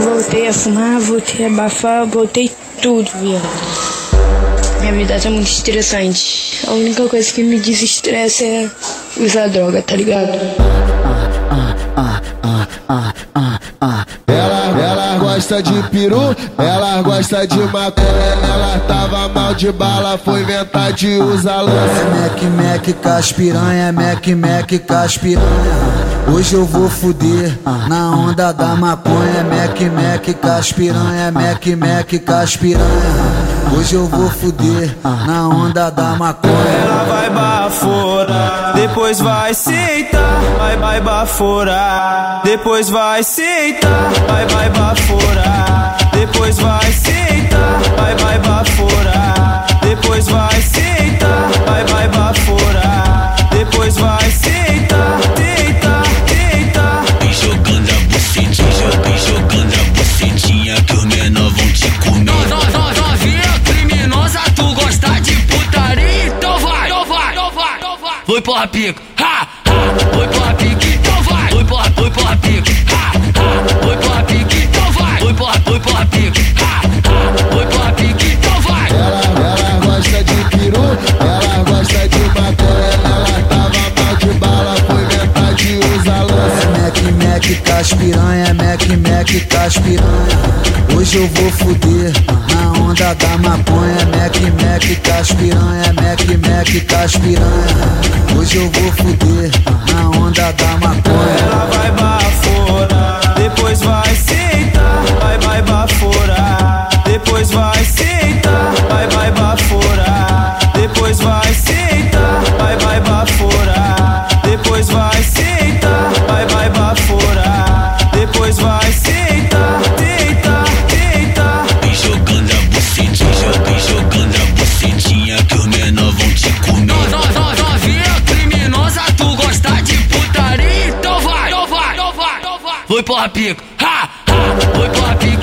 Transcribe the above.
Voltei a fumar, voltei a abafar, voltei tudo, viado. Minha vida tá muito estressante. A única coisa que me desestressa é usar droga, tá ligado? Ela, ela gosta de peru, ela gosta de maconha. Ela tava mal de bala, foi inventar de usar lança. É Mac, Mac, caspiranha, Mac, Mac, caspiranha. Hoje eu vou fuder na onda da maconha, Mac, Mac, caspiranha, Mac, Mac, caspiranha. Hoje eu vou fuder na onda da maconha. Ela vai baforar, depois vai sentar, vai, vai baforar, depois vai sentar, vai, vai baforar, depois porra pica, ha, ha, foi porra pica, então vai. Foi porra, foi porra pica, ha, ha, foi porra pica, então vai. Foi porra, foi porra pica, ha, ha, foi porra pica, então vai. Ela, ela gosta de peru, ela gosta de maconha. Ela tava mal de bala, foi inventar de usar lança. É Mac, Mac, caspiranha, Mac, Mac, caspiranha. Hoje eu vou fuder na onda da maconha, Mac, Mac, caspiranha, Mac, Mac, caspiranha. Porra pica, ha, ha, foi porra pica,